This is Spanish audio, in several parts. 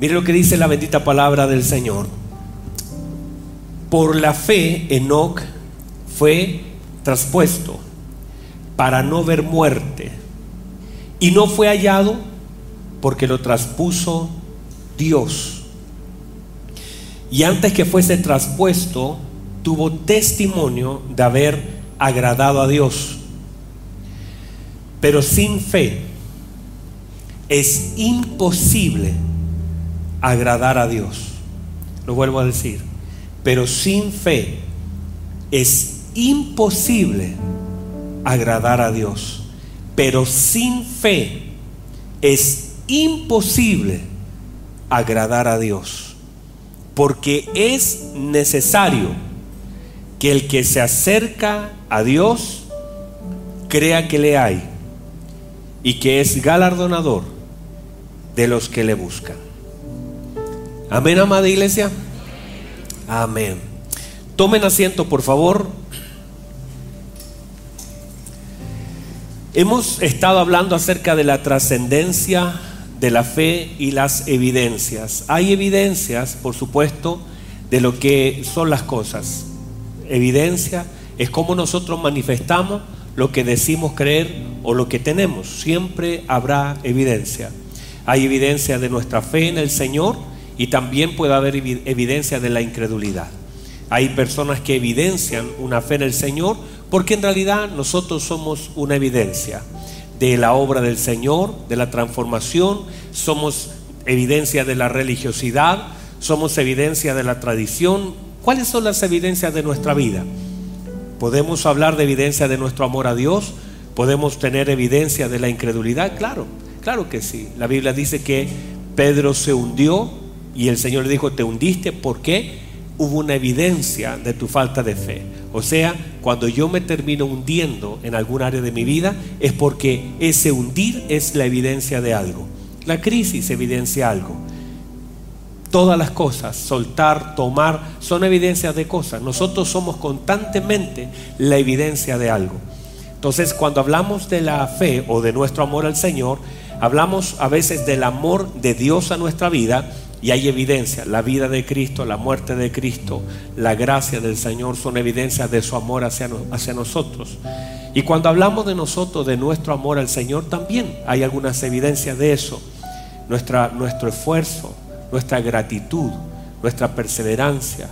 Mire lo que dice la bendita palabra del Señor. Por la fe, Enoch fue traspuesto para no ver muerte. Y no fue hallado porque lo traspuso Dios. Y antes que fuese traspuesto, tuvo testimonio de haber agradado a Dios. Pero sin fe es imposible agradar a Dios. Lo vuelvo a decir. Pero sin fe es imposible agradar a Dios. Pero sin fe es imposible agradar a Dios. Porque es necesario que el que se acerca a Dios crea que le hay y que es galardonador de los que le buscan. Amén, amada iglesia. Amén. Tomen asiento, por favor. Hemos estado hablando acerca de la trascendencia de la fe y las evidencias. Hay evidencias, por supuesto, de lo que son las cosas. Evidencia es cómo nosotros manifestamos lo que decimos creer o lo que tenemos. Siempre habrá evidencia. Hay evidencia de nuestra fe en el Señor y también puede haber evidencia de la incredulidad. Hay personas que evidencian una fe en el Señor porque en realidad nosotros somos una evidencia de la obra del Señor, de la transformación, somos evidencia de la religiosidad, somos evidencia de la tradición. ¿Cuáles son las evidencias de nuestra vida? Podemos hablar de evidencia de nuestro amor a Dios, podemos tener evidencia de la incredulidad, claro, claro que sí. La Biblia dice que Pedro se hundió y el Señor le dijo, te hundiste, ¿por qué? Hubo una evidencia de tu falta de fe. O sea, cuando yo me termino hundiendo en algún área de mi vida, es porque ese hundir es la evidencia de algo. La crisis evidencia algo. Todas las cosas, soltar, tomar, son evidencias de cosas. Nosotros somos constantemente la evidencia de algo. Entonces, cuando hablamos de la fe o de nuestro amor al Señor, hablamos a veces del amor de Dios a nuestra vida y hay evidencia, la vida de Cristo, la muerte de Cristo, la gracia del Señor son evidencias de su amor hacia, hacia nosotros. Y cuando hablamos de nosotros, de nuestro amor al Señor, también hay algunas evidencias de eso. Nuestra, nuestro esfuerzo, nuestra gratitud, nuestra perseverancia,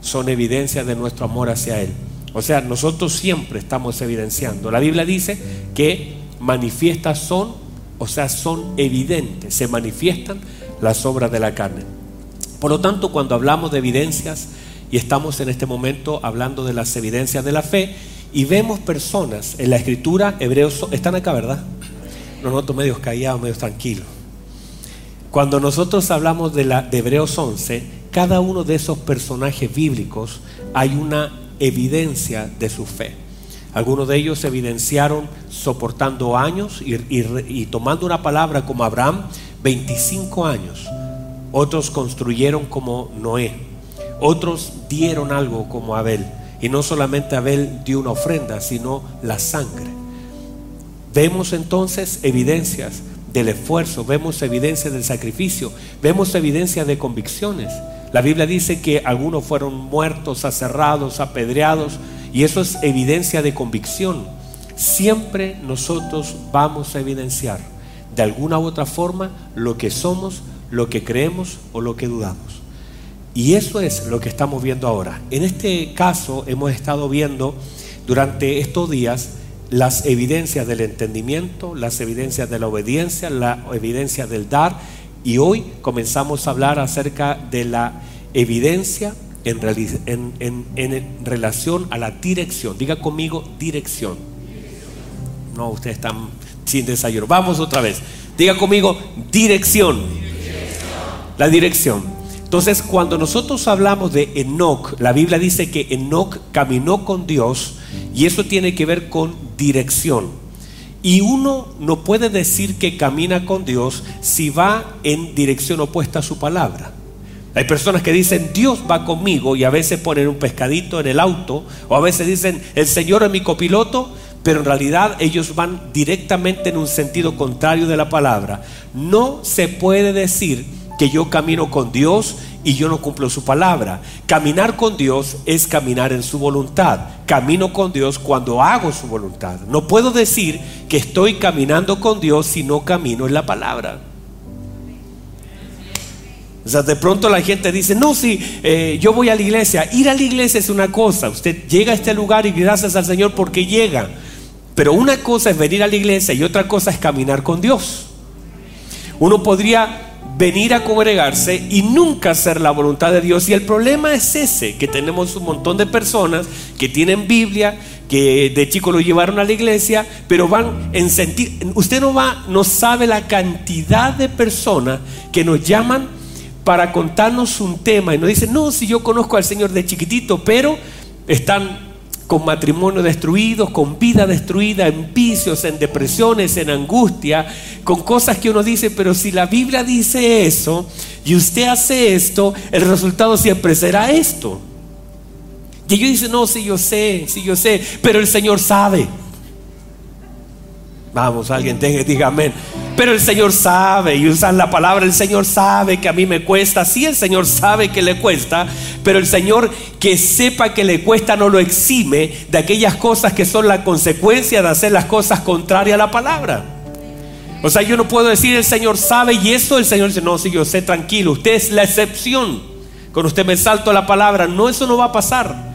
son evidencias de nuestro amor hacia Él. O sea, nosotros siempre estamos evidenciando. La Biblia dice que manifiestas son, o sea, son evidentes, se manifiestan las obras de la carne. Por lo tanto, cuando hablamos de evidencias, y estamos en este momento hablando de las evidencias de la fe, y vemos personas en la escritura, hebreos, están acá, ¿verdad? Nos noto medios callados, medios tranquilos. Cuando nosotros hablamos de, la, de Hebreos 11, cada uno de esos personajes bíblicos hay una evidencia de su fe. Algunos de ellos se evidenciaron soportando años y tomando una palabra como Abraham, 25 años. Otros construyeron como Noé. Otros dieron algo como Abel. Y no solamente Abel dio una ofrenda, sino la sangre. Vemos entonces evidencias del esfuerzo, vemos evidencias del sacrificio, vemos evidencias de convicciones. La Biblia dice que algunos fueron muertos, aserrados, apedreados, y eso es evidencia de convicción. Siempre nosotros vamos a evidenciar de alguna u otra forma lo que somos, lo que creemos o lo que dudamos. Y eso es lo que estamos viendo ahora. En este caso hemos estado viendo durante estos días las evidencias del entendimiento, las evidencias de la obediencia, la evidencia del dar y hoy comenzamos a hablar acerca de la evidencia en, en relación a la dirección. Diga conmigo dirección. No, ustedes están sin desayuno. Vamos otra vez. Diga conmigo, dirección. La dirección. Entonces, cuando nosotros hablamos de Enoch, la Biblia dice que Enoch caminó con Dios y eso tiene que ver con dirección. Y uno no puede decir que camina con Dios si va en dirección opuesta a su palabra. Hay personas que dicen, Dios va conmigo y a veces ponen un pescadito en el auto o a veces dicen, el Señor es mi copiloto pero en realidad ellos van directamente en un sentido contrario de la palabra. No se puede decir que yo camino con Dios y yo no cumplo su palabra. Caminar con Dios es caminar en su voluntad. Camino con Dios cuando hago su voluntad. No puedo decir que estoy caminando con Dios si no camino en la palabra. O sea, de pronto la gente dice, no, si eh, yo voy a la iglesia. Ir a la iglesia es una cosa. Usted llega a este lugar y gracias al Señor porque llega. Pero una cosa es venir a la iglesia y otra cosa es caminar con Dios. Uno podría venir a congregarse y nunca hacer la voluntad de Dios. Y el problema es ese, que tenemos un montón de personas que tienen Biblia, que de chico lo llevaron a la iglesia, pero van en sentir, usted no va, no sabe la cantidad de personas que nos llaman para contarnos un tema y nos dicen, no, si yo conozco al Señor de chiquitito, pero están con matrimonio destruidos, con vida destruida, en vicios, en depresiones, en angustia, con cosas que uno dice, pero si la Biblia dice eso y usted hace esto, el resultado siempre será esto. Y ellos dicen, no, si yo sé, si yo sé, pero el Señor sabe. Vamos, alguien diga amén. Pero el Señor sabe, y usan la palabra, el Señor sabe que a mí me cuesta. Sí, el Señor sabe que le cuesta, pero el Señor que sepa que le cuesta no lo exime de aquellas cosas que son la consecuencia de hacer las cosas contrarias a la palabra. O sea, yo no puedo decir el Señor sabe y eso el Señor dice, no, sí, yo sé, tranquilo, usted es la excepción. Cuando usted me salto la palabra, no, eso no va a pasar.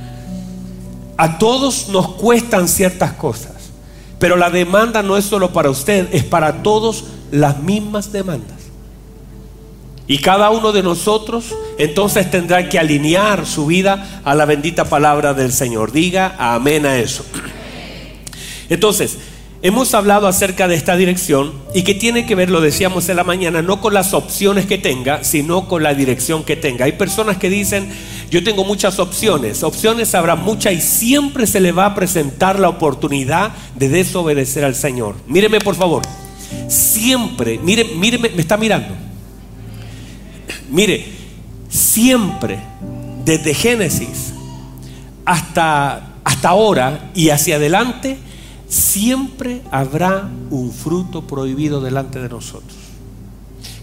A todos nos cuestan ciertas cosas. Pero la demanda no es solo para usted, es para todos las mismas demandas. Y cada uno de nosotros entonces tendrá que alinear su vida a la bendita palabra del Señor. Diga amén a eso. Entonces, hemos hablado acerca de esta dirección y que tiene que ver, lo decíamos en la mañana, no con las opciones que tenga, sino con la dirección que tenga. Hay personas que dicen, yo tengo muchas opciones, opciones habrá muchas y siempre se le va a presentar la oportunidad de desobedecer al Señor. Míreme por favor, siempre, mire, míreme, me está mirando. Mire, siempre, desde Génesis hasta, hasta ahora y hacia adelante, siempre habrá un fruto prohibido delante de nosotros.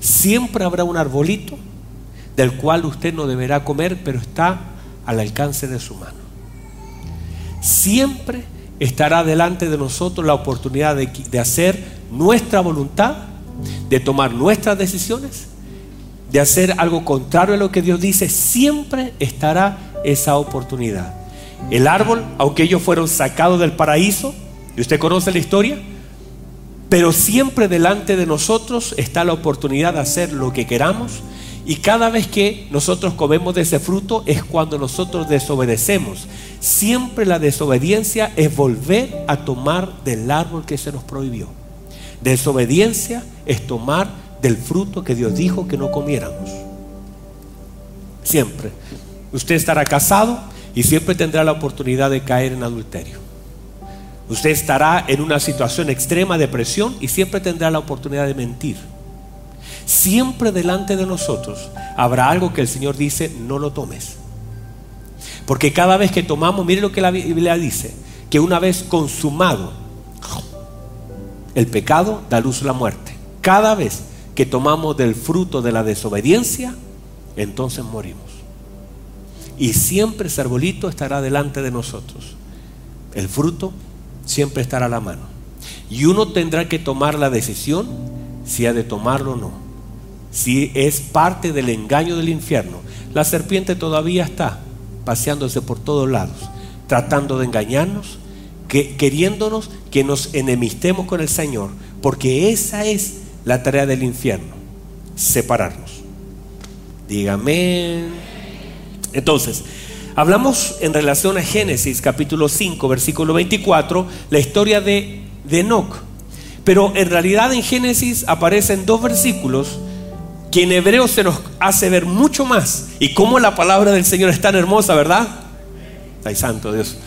Siempre habrá un arbolito del cual usted no deberá comer, pero está al alcance de su mano. Siempre estará delante de nosotros la oportunidad de, hacer nuestra voluntad, de tomar nuestras decisiones, de hacer algo contrario a lo que Dios dice. Siempre estará esa oportunidad. El árbol, aunque ellos fueron sacados del paraíso, y usted conoce la historia, pero siempre delante de nosotros está la oportunidad de hacer lo que queramos y cada vez que nosotros comemos de ese fruto es cuando nosotros desobedecemos. Siempre la desobediencia es volver a tomar del árbol que se nos prohibió. Desobediencia es tomar del fruto que Dios dijo que no comiéramos. Siempre. Usted estará casado y siempre tendrá la oportunidad de caer en adulterio. Usted estará en una situación extrema de presión y siempre tendrá la oportunidad de mentir siempre delante de nosotros habrá algo que el Señor dice, no lo tomes. Porque cada vez que tomamos, mire lo que la Biblia dice, que una vez consumado el pecado da luz a la muerte. Cada vez que tomamos del fruto de la desobediencia, entonces morimos. Y siempre ese arbolito estará delante de nosotros. El fruto siempre estará a la mano. Y uno tendrá que tomar la decisión si ha de tomarlo o no si es parte del engaño del infierno. La serpiente todavía está paseándose por todos lados, tratando de engañarnos, que, queriéndonos que nos enemistemos con el Señor, porque esa es la tarea del infierno, separarnos. Dígame. Entonces, hablamos en relación a Génesis capítulo 5, versículo 24, la historia de, de Enoch. Pero en realidad en Génesis aparecen dos versículos que en hebreo se nos hace ver mucho más. Y cómo la palabra del Señor es tan hermosa, ¿verdad? Ay, santo Dios.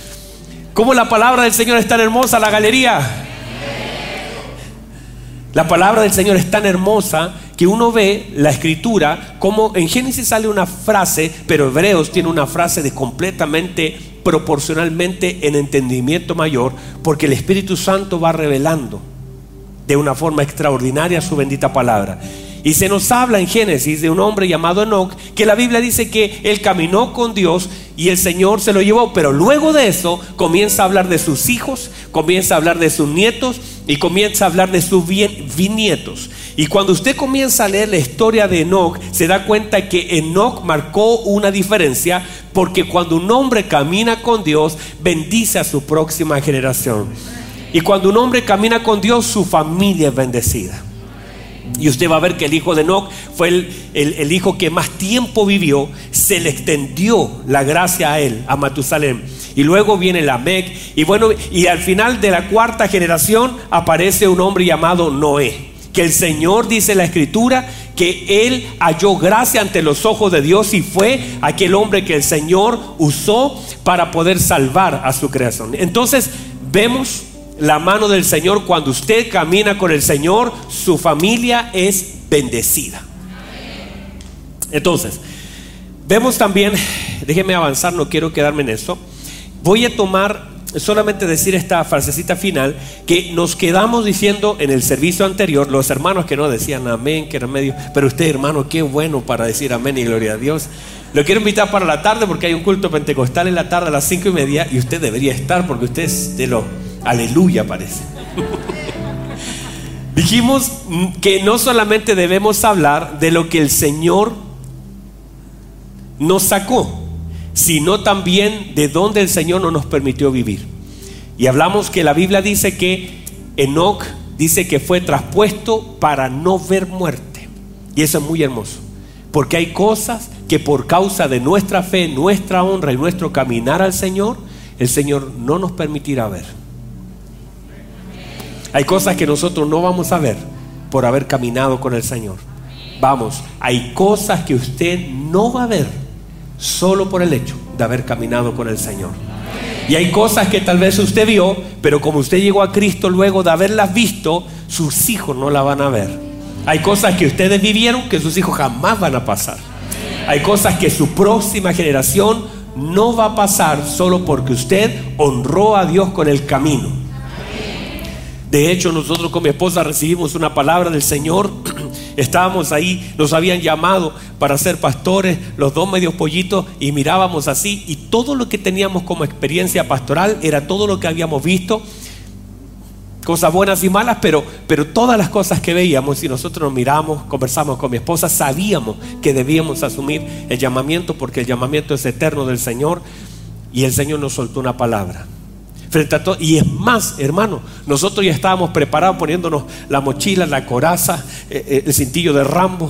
¿Cómo la palabra del Señor es tan hermosa, la galería? La palabra del Señor es tan hermosa que uno ve la escritura como en Génesis sale una frase, pero Hebreos tiene una frase de completamente proporcionalmente en entendimiento mayor, porque el Espíritu Santo va revelando de una forma extraordinaria su bendita palabra. Y se nos habla en Génesis de un hombre llamado Enoch, que la Biblia dice que él caminó con Dios y el Señor se lo llevó. Pero luego de eso comienza a hablar de sus hijos, comienza a hablar de sus nietos y comienza a hablar de sus bisnietos. Y cuando usted comienza a leer la historia de Enoch, se da cuenta que Enoch marcó una diferencia porque cuando un hombre camina con Dios, bendice a su próxima generación. Y cuando un hombre camina con Dios, su familia es bendecida. Y usted va a ver que el hijo de Enoch fue el, hijo que más tiempo vivió. Se le extendió la gracia a él, a Matusalem. Y luego viene Lamec. Y bueno, y al final de la cuarta generación aparece un hombre llamado Noé. Que el Señor dice en la escritura que él halló gracia ante los ojos de Dios y fue aquel hombre que el Señor usó para poder salvar a su creación. Entonces vemos la mano del Señor, cuando usted camina con el Señor, su familia es bendecida. Entonces, vemos también, déjeme avanzar, no quiero quedarme en eso. Voy a tomar solamente decir esta frasecita final que nos quedamos diciendo en el servicio anterior, los hermanos que no decían amén, que era medio, pero usted hermano, qué bueno para decir amén y gloria a Dios. Lo quiero invitar para la tarde porque hay un culto pentecostal en la tarde a las cinco y media y usted debería estar porque usted es de lo Aleluya parece. Dijimos que no solamente debemos hablar de lo que el Señor nos sacó, sino también de donde el Señor no nos permitió vivir. Y hablamos que la Biblia dice que Enoch dice que fue traspuesto para no ver muerte. Y eso es muy hermoso. Porque hay cosas que por causa de nuestra fe, nuestra honra y nuestro caminar al Señor, el Señor no nos permitirá ver. Hay cosas que nosotros no vamos a ver por haber caminado con el Señor. Vamos, hay cosas que usted no va a ver solo por el hecho de haber caminado con el Señor. Y hay cosas que tal vez usted vio, pero como usted llegó a Cristo luego de haberlas visto, sus hijos no la van a ver. Hay cosas que ustedes vivieron que sus hijos jamás van a pasar. Hay cosas que su próxima generación no va a pasar solo porque usted honró a Dios con el camino. De hecho, nosotros con mi esposa recibimos una palabra del Señor. Estábamos ahí, nos habían llamado para ser pastores, los dos medios pollitos, y mirábamos así. Y todo lo que teníamos como experiencia pastoral era todo lo que habíamos visto, cosas buenas y malas, pero, pero todas las cosas que veíamos y nosotros nos miramos, conversamos con mi esposa, sabíamos que debíamos asumir el llamamiento porque el llamamiento es eterno del Señor y el Señor nos soltó una palabra. Y es más, hermano, nosotros ya estábamos preparados poniéndonos la mochila, la coraza, eh, eh, el cintillo de Rambo,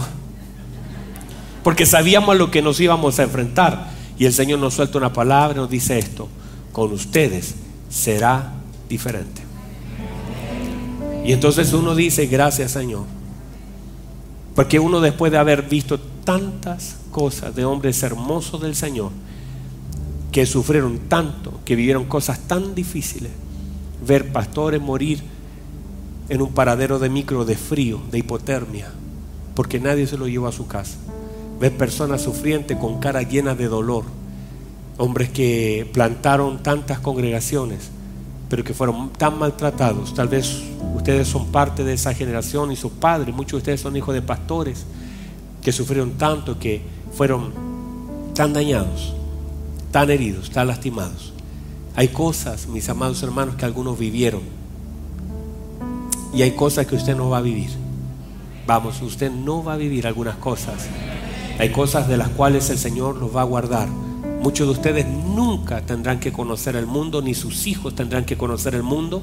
porque sabíamos a lo que nos íbamos a enfrentar. Y el Señor nos suelta una palabra y nos dice esto, con ustedes será diferente. Y entonces uno dice, gracias Señor, porque uno después de haber visto tantas cosas de hombres hermosos del Señor, que sufrieron tanto, que vivieron cosas tan difíciles, ver pastores morir en un paradero de micro de frío, de hipotermia, porque nadie se lo llevó a su casa. Ver personas sufrientes con cara llena de dolor, hombres que plantaron tantas congregaciones, pero que fueron tan maltratados. Tal vez ustedes son parte de esa generación y sus padres, muchos de ustedes son hijos de pastores que sufrieron tanto, que fueron tan dañados tan heridos, tan lastimados. Hay cosas, mis amados hermanos, que algunos vivieron. Y hay cosas que usted no va a vivir. Vamos, usted no va a vivir algunas cosas. Hay cosas de las cuales el Señor los va a guardar. Muchos de ustedes nunca tendrán que conocer el mundo, ni sus hijos tendrán que conocer el mundo.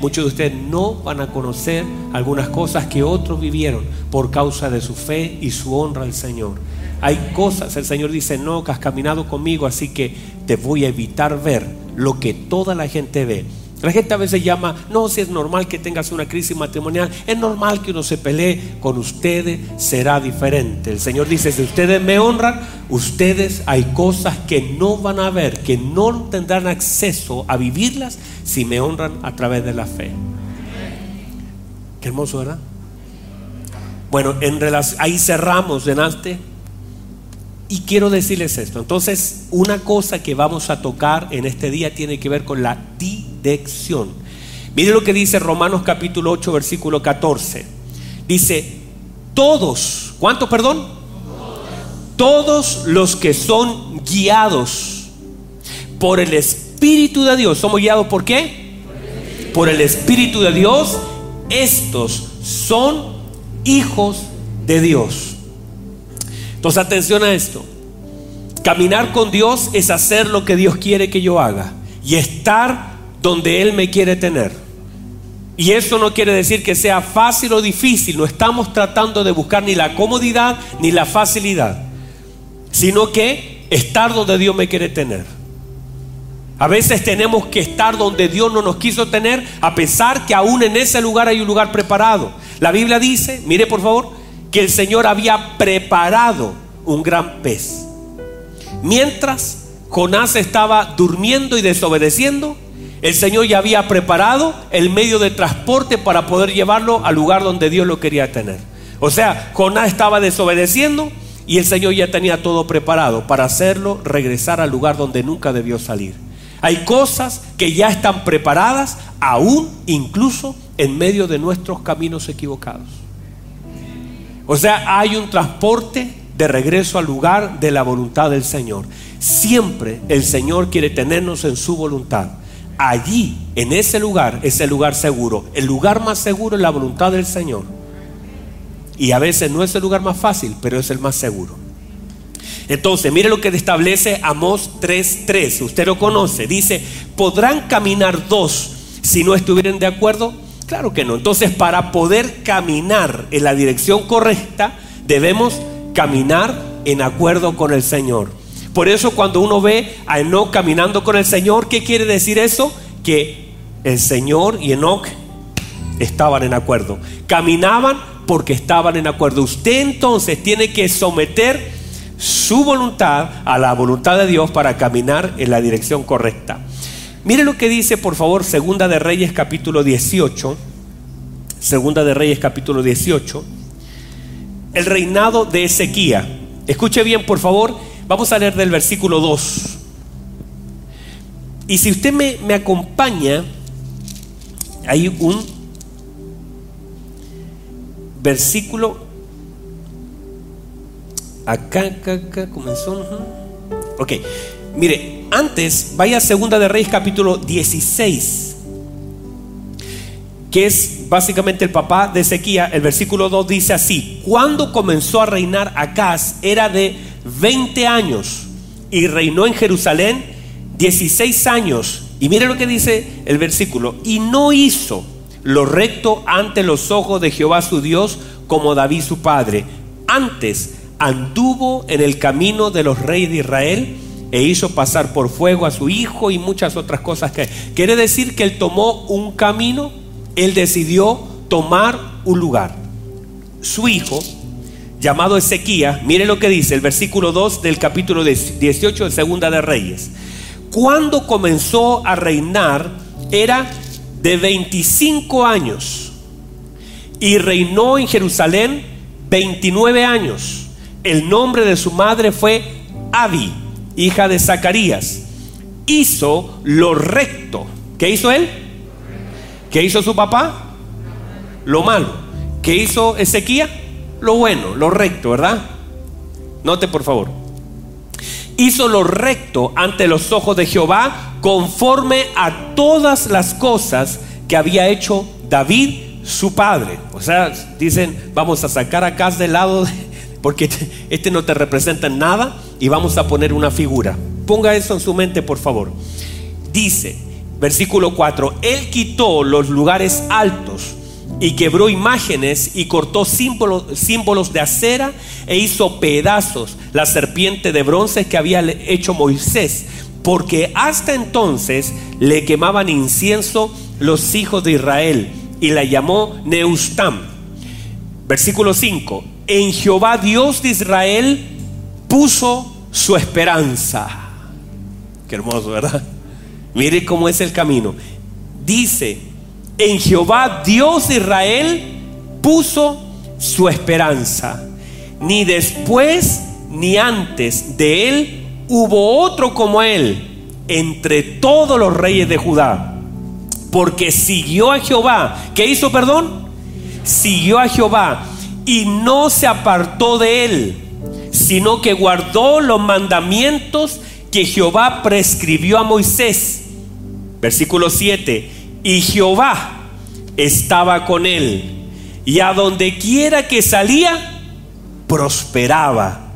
Muchos de ustedes no van a conocer algunas cosas que otros vivieron por causa de su fe y su honra al Señor. Hay cosas, el Señor dice, no, que has caminado conmigo, así que te voy a evitar ver lo que toda la gente ve. La gente a veces llama, no, si es normal que tengas una crisis matrimonial, es normal que uno se pelee, con ustedes será diferente. El Señor dice, si ustedes me honran, ustedes hay cosas que no van a ver, que no tendrán acceso a vivirlas si me honran a través de la fe. Qué hermoso, ¿verdad? Bueno, en ahí cerramos este y quiero decirles esto. Entonces, una cosa que vamos a tocar en este día tiene que ver con la dirección. Mire lo que dice Romanos capítulo 8, versículo 14. Dice, todos, ¿cuántos, perdón? Todos los que son guiados por el Espíritu de Dios, ¿somos guiados por qué? Por el Espíritu de Dios, estos son hijos de Dios. Entonces atención a esto. Caminar con Dios es hacer lo que Dios quiere que yo haga y estar donde Él me quiere tener. Y eso no quiere decir que sea fácil o difícil, no estamos tratando de buscar ni la comodidad ni la facilidad, sino que estar donde Dios me quiere tener. A veces tenemos que estar donde Dios no nos quiso tener, a pesar que aún en ese lugar hay un lugar preparado. La Biblia dice, mire por favor, el Señor había preparado un gran pez. Mientras Jonás estaba durmiendo y desobedeciendo, el Señor ya había preparado el medio de transporte para poder llevarlo al lugar donde Dios lo quería tener. O sea, Jonás estaba desobedeciendo y el Señor ya tenía todo preparado para hacerlo regresar al lugar donde nunca debió salir. Hay cosas que ya están preparadas, aún incluso en medio de nuestros caminos equivocados. O sea, hay un transporte de regreso al lugar de la voluntad del Señor. Siempre el Señor quiere tenernos en su voluntad. Allí, en ese lugar, es el lugar seguro. El lugar más seguro es la voluntad del Señor. Y a veces no es el lugar más fácil, pero es el más seguro. Entonces, mire lo que establece Amós 3:3. Usted lo conoce. Dice, ¿podrán caminar dos si no estuvieran de acuerdo? Claro que no. Entonces, para poder caminar en la dirección correcta, debemos caminar en acuerdo con el Señor. Por eso cuando uno ve a Enoch caminando con el Señor, ¿qué quiere decir eso? Que el Señor y Enoch estaban en acuerdo. Caminaban porque estaban en acuerdo. Usted entonces tiene que someter su voluntad a la voluntad de Dios para caminar en la dirección correcta. Mire lo que dice, por favor, Segunda de Reyes capítulo 18. Segunda de Reyes capítulo 18. El reinado de Ezequía. Escuche bien, por favor Vamos a leer del versículo 2. Y si usted me, me acompaña, hay un versículo. Acá, acá, acá comenzó. Ok, mire, antes vaya a Segunda de Reyes capítulo 16 que es básicamente el papá de Ezequiel, el versículo 2 dice así, cuando comenzó a reinar Acaz era de 20 años y reinó en Jerusalén 16 años. Y mire lo que dice el versículo, y no hizo lo recto ante los ojos de Jehová su Dios como David su padre. Antes anduvo en el camino de los reyes de Israel e hizo pasar por fuego a su hijo y muchas otras cosas que... Quiere decir que él tomó un camino él decidió tomar un lugar. Su hijo, llamado Ezequías, mire lo que dice el versículo 2 del capítulo 18 de Segunda de Reyes. Cuando comenzó a reinar era de 25 años y reinó en Jerusalén 29 años. El nombre de su madre fue Abi, hija de Zacarías. Hizo lo recto. ¿Qué hizo él? ¿Qué hizo su papá? Lo malo. ¿Qué hizo Ezequiel? Lo bueno, lo recto, ¿verdad? Note por favor. Hizo lo recto ante los ojos de Jehová conforme a todas las cosas que había hecho David, su padre. O sea, dicen, vamos a sacar acá de lado porque este no te representa nada y vamos a poner una figura. Ponga eso en su mente, por favor. Dice, Versículo 4, Él quitó los lugares altos y quebró imágenes y cortó símbolos, símbolos de acera e hizo pedazos la serpiente de bronce que había hecho Moisés, porque hasta entonces le quemaban incienso los hijos de Israel y la llamó Neustam. Versículo 5, en Jehová Dios de Israel puso su esperanza. Qué hermoso, ¿verdad? Mire cómo es el camino. Dice, en Jehová Dios de Israel puso su esperanza. Ni después ni antes de él hubo otro como él entre todos los reyes de Judá. Porque siguió a Jehová. ¿Qué hizo, perdón? Siguió a Jehová y no se apartó de él, sino que guardó los mandamientos que Jehová prescribió a Moisés. Versículo 7. Y Jehová estaba con él, y a donde quiera que salía, prosperaba.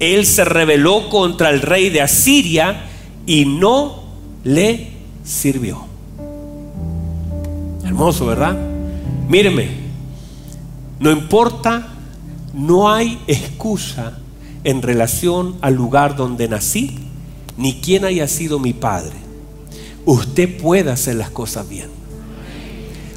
Él se rebeló contra el rey de Asiria y no le sirvió. Hermoso, ¿verdad? Míreme, no importa, no hay excusa en relación al lugar donde nací, ni quién haya sido mi padre. Usted puede hacer las cosas bien.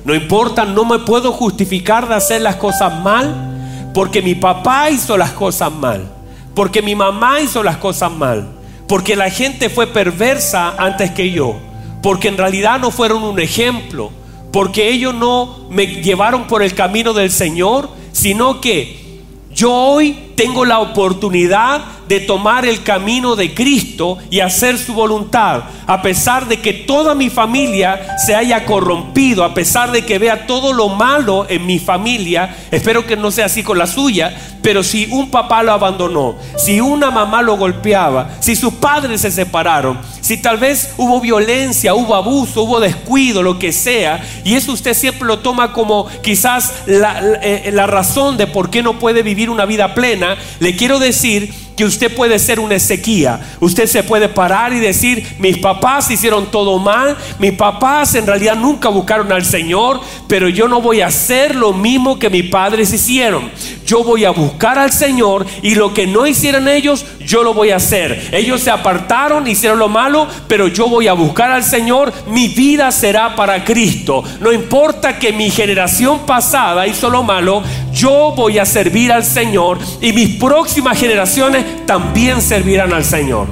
No importa, no me puedo justificar de hacer las cosas mal, porque mi papá hizo las cosas mal, porque mi mamá hizo las cosas mal, porque la gente fue perversa antes que yo, porque en realidad no fueron un ejemplo, porque ellos no me llevaron por el camino del Señor, sino que yo hoy tengo la oportunidad de tomar el camino de Cristo y hacer su voluntad, a pesar de que toda mi familia se haya corrompido, a pesar de que vea todo lo malo en mi familia, espero que no sea así con la suya, pero si un papá lo abandonó, si una mamá lo golpeaba, si sus padres se separaron, si tal vez hubo violencia, hubo abuso, hubo descuido, lo que sea, y eso usted siempre lo toma como quizás la, eh, la razón de por qué no puede vivir una vida plena, le quiero decir que usted puede ser una Ezequía. Usted se puede parar y decir, mis papás hicieron todo mal, mis papás en realidad nunca buscaron al Señor, pero yo no voy a hacer lo mismo que mis padres hicieron. Yo voy a buscar al Señor y lo que no hicieron ellos, yo lo voy a hacer. Ellos se apartaron, hicieron lo malo, pero yo voy a buscar al Señor. Mi vida será para Cristo. No importa que mi generación pasada hizo lo malo, yo voy a servir al Señor y mis próximas generaciones también servirán al Señor.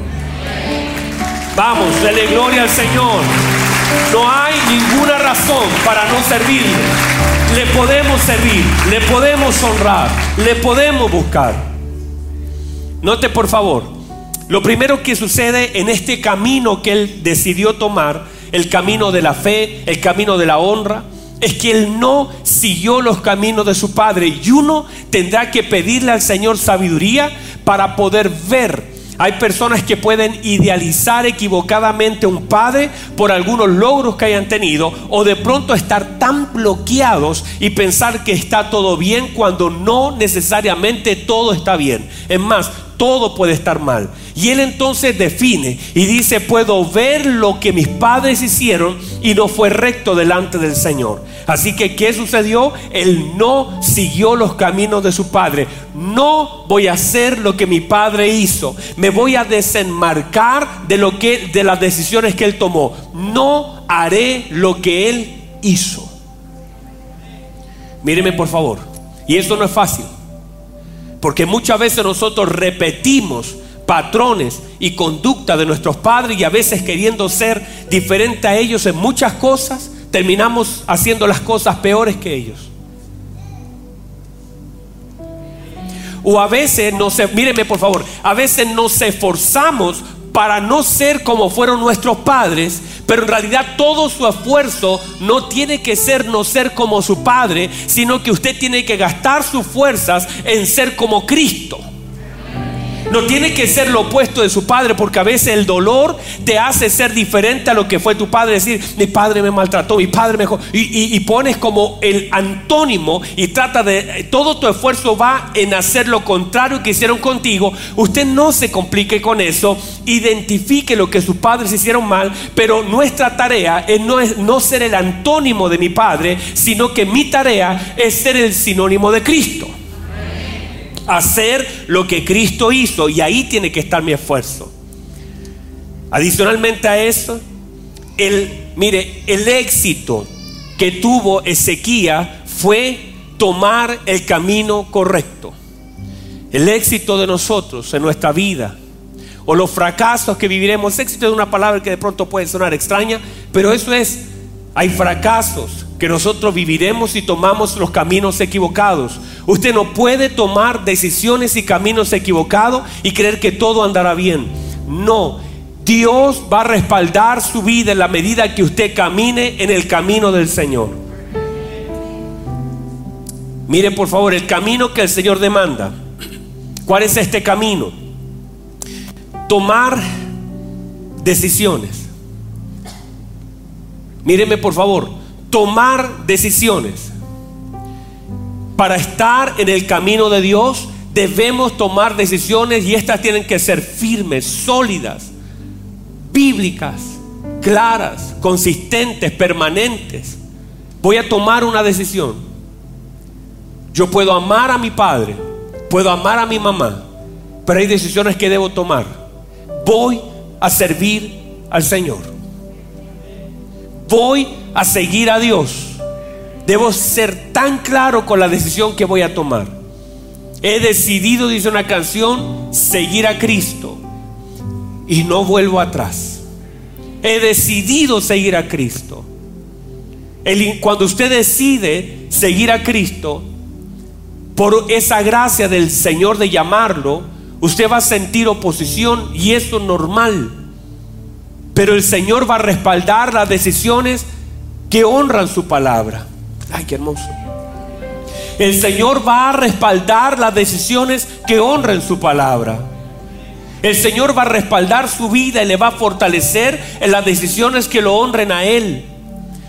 Vamos, dele gloria al Señor. No hay ninguna razón para no servirle. Le podemos servir, le podemos honrar, le podemos buscar. Note por favor, lo primero que sucede en este camino que él decidió tomar, el camino de la fe, el camino de la honra, es que él no siguió los caminos de su padre y uno tendrá que pedirle al Señor sabiduría para poder ver. Hay personas que pueden idealizar equivocadamente un padre por algunos logros que hayan tenido o de pronto estar tan bloqueados y pensar que está todo bien cuando no necesariamente todo está bien. Es más, todo puede estar mal. Y él entonces define y dice, puedo ver lo que mis padres hicieron y no fue recto delante del Señor. Así que, ¿qué sucedió? Él no siguió los caminos de su padre. No voy a hacer lo que mi padre hizo. Me voy a desenmarcar de lo que de las decisiones que él tomó. No haré lo que él hizo. Míreme por favor. Y eso no es fácil. Porque muchas veces nosotros repetimos patrones y conducta de nuestros padres y a veces queriendo ser diferente a ellos en muchas cosas, terminamos haciendo las cosas peores que ellos. O a veces nos, míreme por favor, a veces nos esforzamos para no ser como fueron nuestros padres, pero en realidad todo su esfuerzo no tiene que ser no ser como su padre, sino que usted tiene que gastar sus fuerzas en ser como Cristo. No tiene que ser lo opuesto de su padre, porque a veces el dolor te hace ser diferente a lo que fue tu padre. Decir, mi padre me maltrató, mi padre me. Y, y, pones como el antónimo y trata de. Todo tu esfuerzo va en hacer lo contrario que hicieron contigo. Usted no se complique con eso. Identifique lo que sus padres hicieron mal, pero nuestra tarea es no, es no ser el antónimo de mi padre, sino que mi tarea es ser el sinónimo de Cristo hacer lo que Cristo hizo y ahí tiene que estar mi esfuerzo. Adicionalmente a eso, el, mire, el éxito que tuvo Ezequiel fue tomar el camino correcto. El éxito de nosotros en nuestra vida o los fracasos que viviremos, éxito es una palabra que de pronto puede sonar extraña, pero eso es, hay fracasos, que nosotros viviremos si tomamos los caminos equivocados. Usted no puede tomar decisiones y caminos equivocados y creer que todo andará bien. No, Dios va a respaldar su vida en la medida que usted camine en el camino del Señor. Mire por favor el camino que el Señor demanda. ¿Cuál es este camino? Tomar decisiones. Míreme por favor, tomar decisiones. Para estar en el camino de Dios debemos tomar decisiones y estas tienen que ser firmes, sólidas, bíblicas, claras, consistentes, permanentes. Voy a tomar una decisión. Yo puedo amar a mi padre, puedo amar a mi mamá, pero hay decisiones que debo tomar. Voy a servir al Señor. Voy a seguir a Dios. Debo ser tan claro con la decisión que voy a tomar. He decidido, dice una canción, seguir a Cristo y no vuelvo atrás. He decidido seguir a Cristo. cuando usted decide seguir a Cristo, por esa gracia del Señor de llamarlo, usted va a sentir oposición y eso es normal. Pero el Señor va a respaldar las decisiones que honran su palabra. Ay, qué hermoso. El Señor va a respaldar las decisiones que honren su palabra. El Señor va a respaldar su vida y le va a fortalecer en las decisiones que lo honren a Él.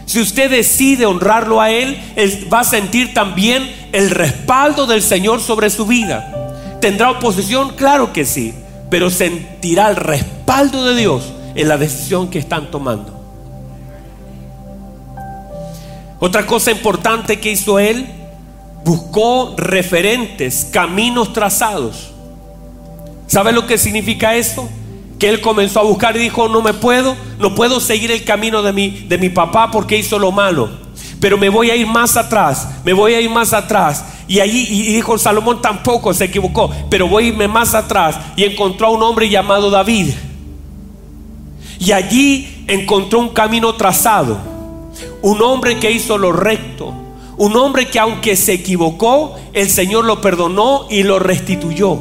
Si usted decide honrarlo a Él, Él va a sentir también el respaldo del Señor sobre su vida. ¿Tendrá oposición? Claro que sí, pero sentirá el respaldo de Dios en la decisión que están tomando. Otra cosa importante que hizo Él, buscó referentes, caminos trazados. ¿Sabe lo que significa eso? Que él comenzó a buscar y dijo, no me puedo, no puedo seguir el camino de mi, de mi papá porque hizo lo malo. Pero me voy a ir más atrás, me voy a ir más atrás. Y allí y dijo Salomón tampoco se equivocó, pero voy a irme más atrás. Y encontró a un hombre llamado David. Y allí encontró un camino trazado. Un hombre que hizo lo recto. Un hombre que aunque se equivocó, el Señor lo perdonó y lo restituyó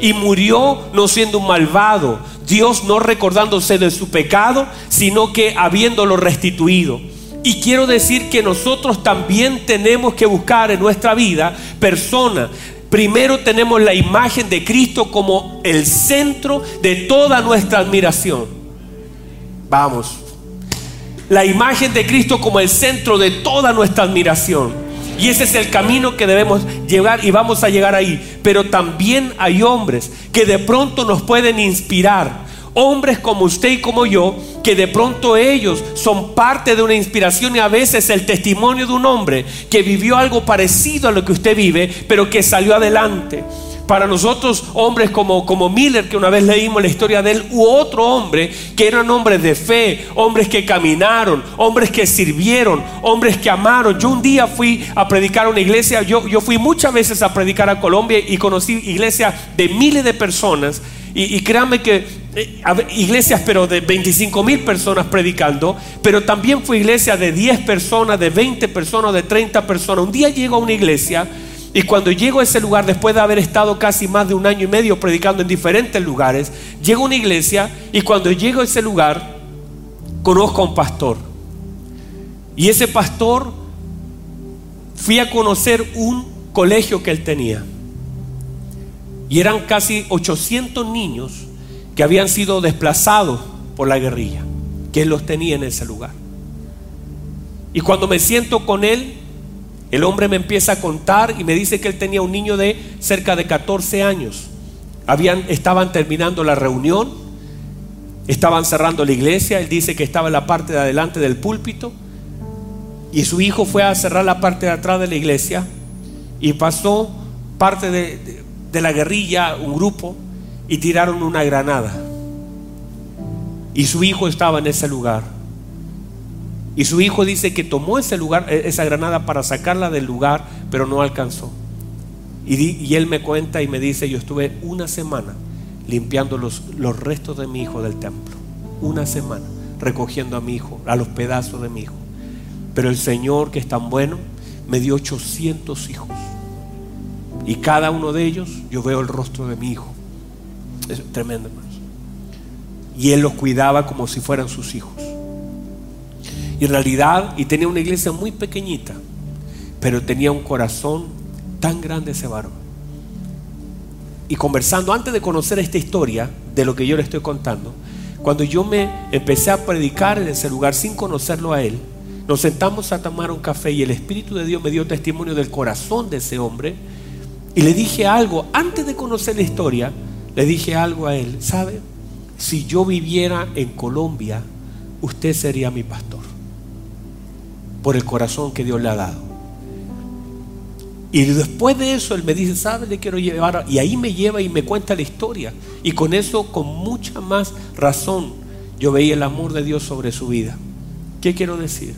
y murió no siendo un malvado, Dios no recordándose de su pecado, sino que habiéndolo restituido. Y quiero decir que nosotros también tenemos que buscar en nuestra vida personas. Primero tenemos la imagen de Cristo como el centro de toda nuestra admiración. Vamos. La imagen de Cristo como el centro de toda nuestra admiración. Y ese es el camino que debemos llegar y vamos a llegar ahí. Pero también hay hombres que de pronto nos pueden inspirar. Hombres como usted y como yo, que de pronto ellos son parte de una inspiración y a veces el testimonio de un hombre que vivió algo parecido a lo que usted vive, pero que salió adelante. Para nosotros, hombres como, como Miller, que una vez leímos la historia de él, u otro hombre que eran hombres de fe, hombres que caminaron, hombres que sirvieron, hombres que amaron. Yo un día fui a predicar a una iglesia, yo, yo fui muchas veces a predicar a Colombia y conocí iglesias de miles de personas. Y, y créanme que eh, iglesias pero de 25 mil personas predicando, pero también fue iglesia de 10 personas, de 20 personas, de 30 personas. Un día llego a una iglesia y cuando llego a ese lugar, después de haber estado casi más de un año y medio predicando en diferentes lugares, llego a una iglesia y cuando llego a ese lugar, conozco a un pastor. Y ese pastor fui a conocer un colegio que él tenía. Y eran casi 800 niños que habían sido desplazados por la guerrilla, que él los tenía en ese lugar. Y cuando me siento con él, el hombre me empieza a contar y me dice que él tenía un niño de cerca de 14 años. Habían, estaban terminando la reunión, estaban cerrando la iglesia, él dice que estaba en la parte de adelante del púlpito y su hijo fue a cerrar la parte de atrás de la iglesia y pasó parte de, de la guerrilla, un grupo, y tiraron una granada. Y su hijo estaba en ese lugar. Y su hijo dice que tomó e, esa granada para sacarla del lugar, pero no alcanzó. Y, él me cuenta y me dice, yo estuve una semana limpiando los, los restos de mi hijo del templo. Una semana recogiendo a mi hijo, a los pedazos de mi hijo. Pero el Señor, que es tan bueno, me dio 800 hijos. Y cada uno de ellos yo veo el rostro de mi hijo. Es tremendo, hermanos. Y él los cuidaba como si fueran sus hijos. Y en realidad, y tenía una iglesia muy pequeñita, pero tenía un corazón tan grande ese varón. Y conversando, antes de conocer esta historia, de lo que yo le estoy contando, cuando yo me empecé a predicar en ese lugar sin conocerlo a él, nos sentamos a tomar un café y el Espíritu de Dios me dio testimonio del corazón de ese hombre. Y le dije algo, antes de conocer la historia, le dije algo a él, ¿sabe? Si yo viviera en Colombia, usted sería mi pastor. Por el corazón que Dios le ha dado. Y después de eso él me dice, ¿sabe? Le quiero llevar. Y ahí me lleva y me cuenta la historia. Y con eso, con mucha más razón, yo veía el amor de Dios sobre su vida. ¿Qué quiero decir?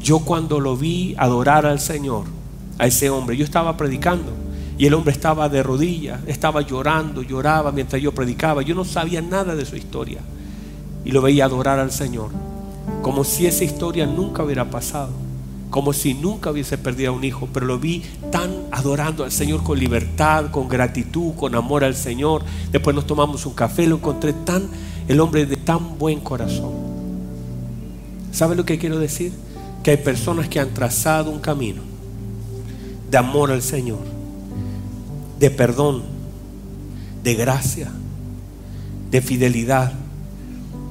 Yo cuando lo vi adorar al Señor, a ese hombre, yo estaba predicando y el hombre estaba de rodillas, estaba llorando, lloraba mientras yo predicaba. Yo no sabía nada de su historia y lo veía adorar al Señor, como si esa historia nunca hubiera pasado, como si nunca hubiese perdido a un hijo, pero lo vi tan adorando al Señor con libertad, con gratitud, con amor al Señor. Después nos tomamos un café, lo encontré tan, el hombre de tan buen corazón. ¿Sabe lo que quiero decir? Que hay personas que han trazado un camino de amor al Señor de perdón, de gracia, de fidelidad,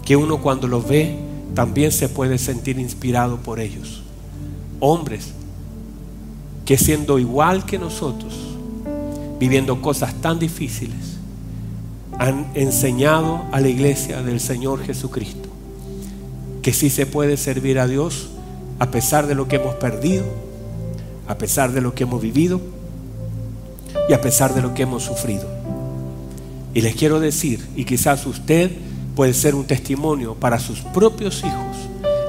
que uno cuando los ve también se puede sentir inspirado por ellos. Hombres que siendo igual que nosotros, viviendo cosas tan difíciles, han enseñado a la iglesia del Señor Jesucristo que sí se puede servir a Dios a pesar de lo que hemos perdido, a pesar de lo que hemos vivido y a pesar de lo que hemos sufrido. Y les quiero decir, y quizás usted puede ser un testimonio para sus propios hijos,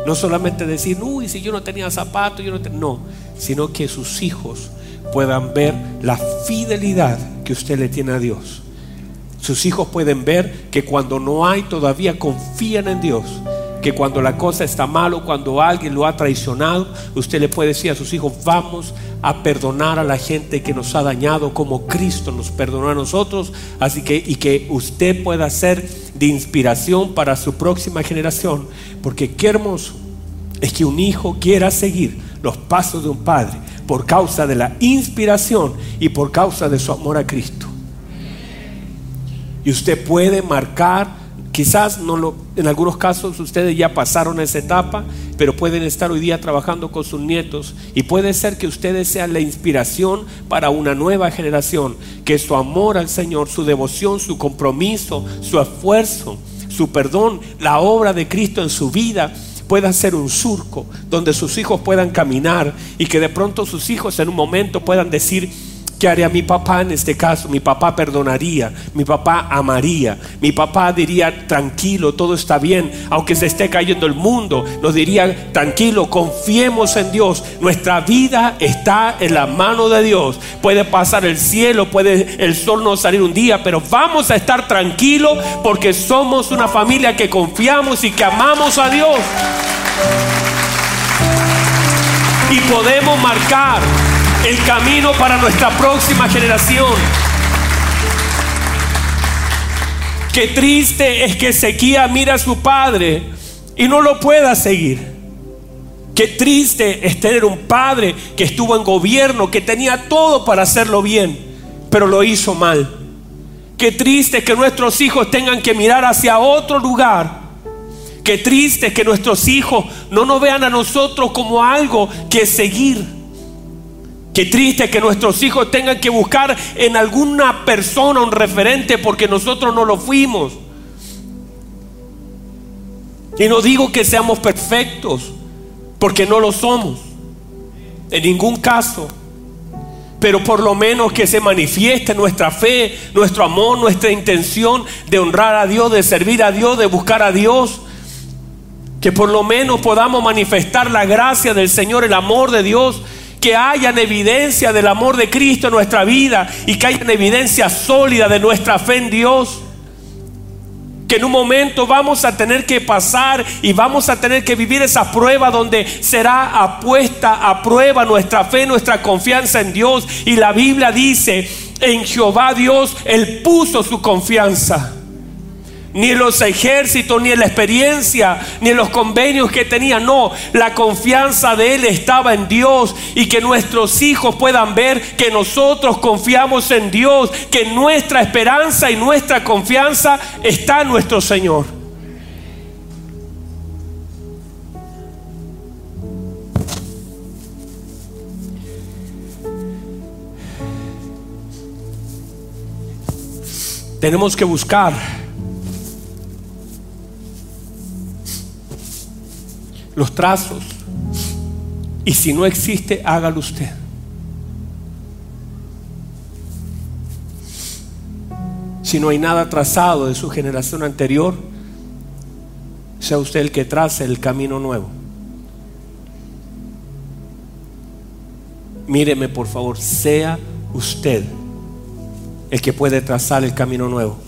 no solamente decir, uy, si yo no tenía zapatos, yo no tenía... No, sino que sus hijos puedan ver la fidelidad que usted le tiene a Dios. Sus hijos pueden ver que cuando no hay todavía confían en Dios. Que cuando la cosa está mal o cuando alguien lo ha traicionado, usted le puede decir a sus hijos, vamos a perdonar a la gente que nos ha dañado como Cristo nos perdonó a nosotros. Así que, y que usted pueda ser de inspiración para su próxima generación. Porque qué hermoso es que un hijo quiera seguir los pasos de un padre por causa de la inspiración y por causa de su amor a Cristo. Y usted puede marcar Quizás en algunos casos ustedes ya pasaron esa etapa, pero pueden estar hoy día trabajando con sus nietos y puede ser que ustedes sean la inspiración para una nueva generación, que su amor al Señor, su devoción, su compromiso, su esfuerzo, su perdón, la obra de Cristo en su vida pueda ser un surco donde sus hijos puedan caminar y que de pronto sus hijos en un momento puedan decir, ¿Qué haría mi papá en este caso? Mi papá perdonaría, mi papá amaría, mi papá diría, tranquilo, todo está bien, aunque se esté cayendo el mundo, nos diría, tranquilo, confiemos en Dios, nuestra vida está en la mano de Dios. Puede pasar el cielo, puede el sol no salir un día, pero vamos a estar tranquilos porque somos una familia que confiamos y que amamos a Dios. Y podemos marcar el camino para nuestra próxima generación. Qué triste es que Ezequiel mira a su padre y no lo pueda seguir. Qué triste es tener un padre que estuvo en gobierno, que tenía todo para hacerlo bien, pero lo hizo mal. Qué triste es que nuestros hijos tengan que mirar hacia otro lugar. Qué triste es que nuestros hijos no nos vean a nosotros como algo que seguir. Qué triste que nuestros hijos tengan que buscar en alguna persona un referente porque nosotros no lo fuimos. Y no digo que seamos perfectos, porque no lo somos, en ningún caso. Pero por lo menos que se manifieste nuestra fe, nuestro amor, nuestra intención de honrar a Dios, de servir a Dios, de buscar a Dios. Que por lo menos podamos manifestar la gracia del Señor, el amor de Dios que hayan evidencia del amor de Cristo en nuestra vida y que hayan evidencia sólida de nuestra fe en Dios. Que en un momento vamos a tener que pasar y vamos a tener que vivir esa prueba donde será apuesta a prueba nuestra fe, nuestra confianza en Dios. Y la Biblia dice, en Jehová Dios, Él puso su confianza. Ni los ejércitos, ni la experiencia, ni los convenios que tenía. No, la confianza de él estaba en Dios y que nuestros hijos puedan ver que nosotros confiamos en Dios, que nuestra esperanza y nuestra confianza está en nuestro Señor. Tenemos que buscar los trazos. Y si no existe, hágalo usted. Si no hay nada trazado de su generación anterior, sea usted el que trace el camino nuevo. Míreme por favor, sea usted el que puede trazar el camino nuevo.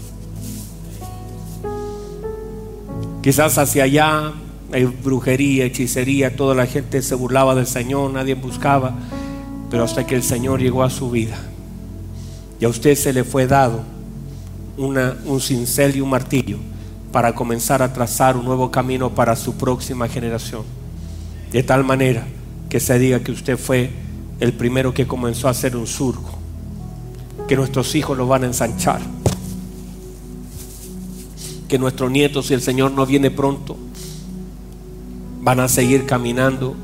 Quizás hacia allá hay brujería, hechicería, toda la gente se burlaba del Señor, nadie buscaba, pero hasta que el Señor llegó a su vida y a usted se le fue dado un cincel y un martillo para comenzar a trazar un nuevo camino para su próxima generación. De tal manera que se diga que usted fue el primero que comenzó a hacer un surco, que nuestros hijos lo van a ensanchar, que nuestros nietos, si el Señor no viene pronto, van a seguir caminando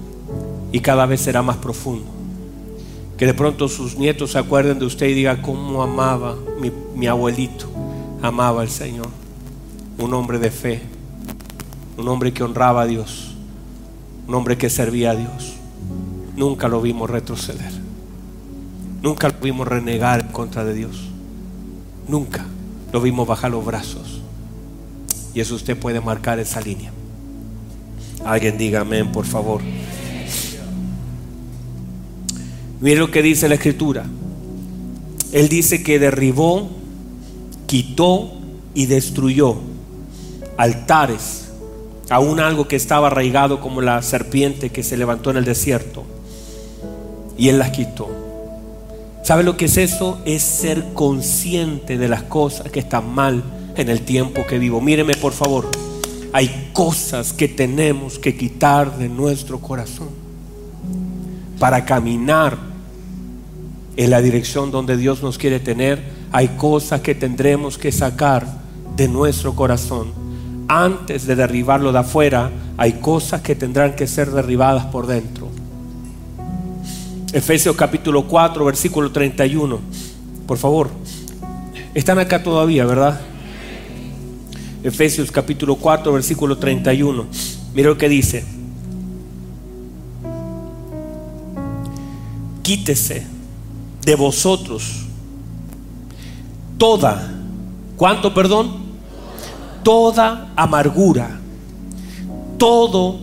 y cada vez será más profundo. Que de pronto sus nietos se acuerden de usted y digan cómo amaba mi, abuelito, amaba al Señor. Un hombre de fe, un hombre que honraba a Dios, un hombre que servía a Dios. Nunca lo vimos retroceder. Nunca lo vimos renegar en contra de Dios. Nunca lo vimos bajar los brazos. Y eso usted puede marcar esa línea. Alguien diga amén, por favor. Mire lo que dice la escritura. Él dice que derribó, quitó y destruyó altares, aún algo que estaba arraigado como la serpiente que se levantó en el desierto. Y él las quitó. ¿Sabe lo que es eso? Es ser consciente de las cosas que están mal en el tiempo que vivo. Míreme por favor hay cosas que tenemos que quitar de nuestro corazón para caminar en la dirección donde Dios nos quiere tener. Hay cosas que tendremos que sacar de nuestro corazón. Antes de derribarlo de afuera, hay cosas que tendrán que ser derribadas por dentro. Efesios capítulo 4, versículo 31. Por favor, están acá todavía, ¿verdad? Efesios capítulo 4, versículo 31. Mira lo que dice. Quítese de vosotros toda, ¿cuánto perdón? Toda amargura, todo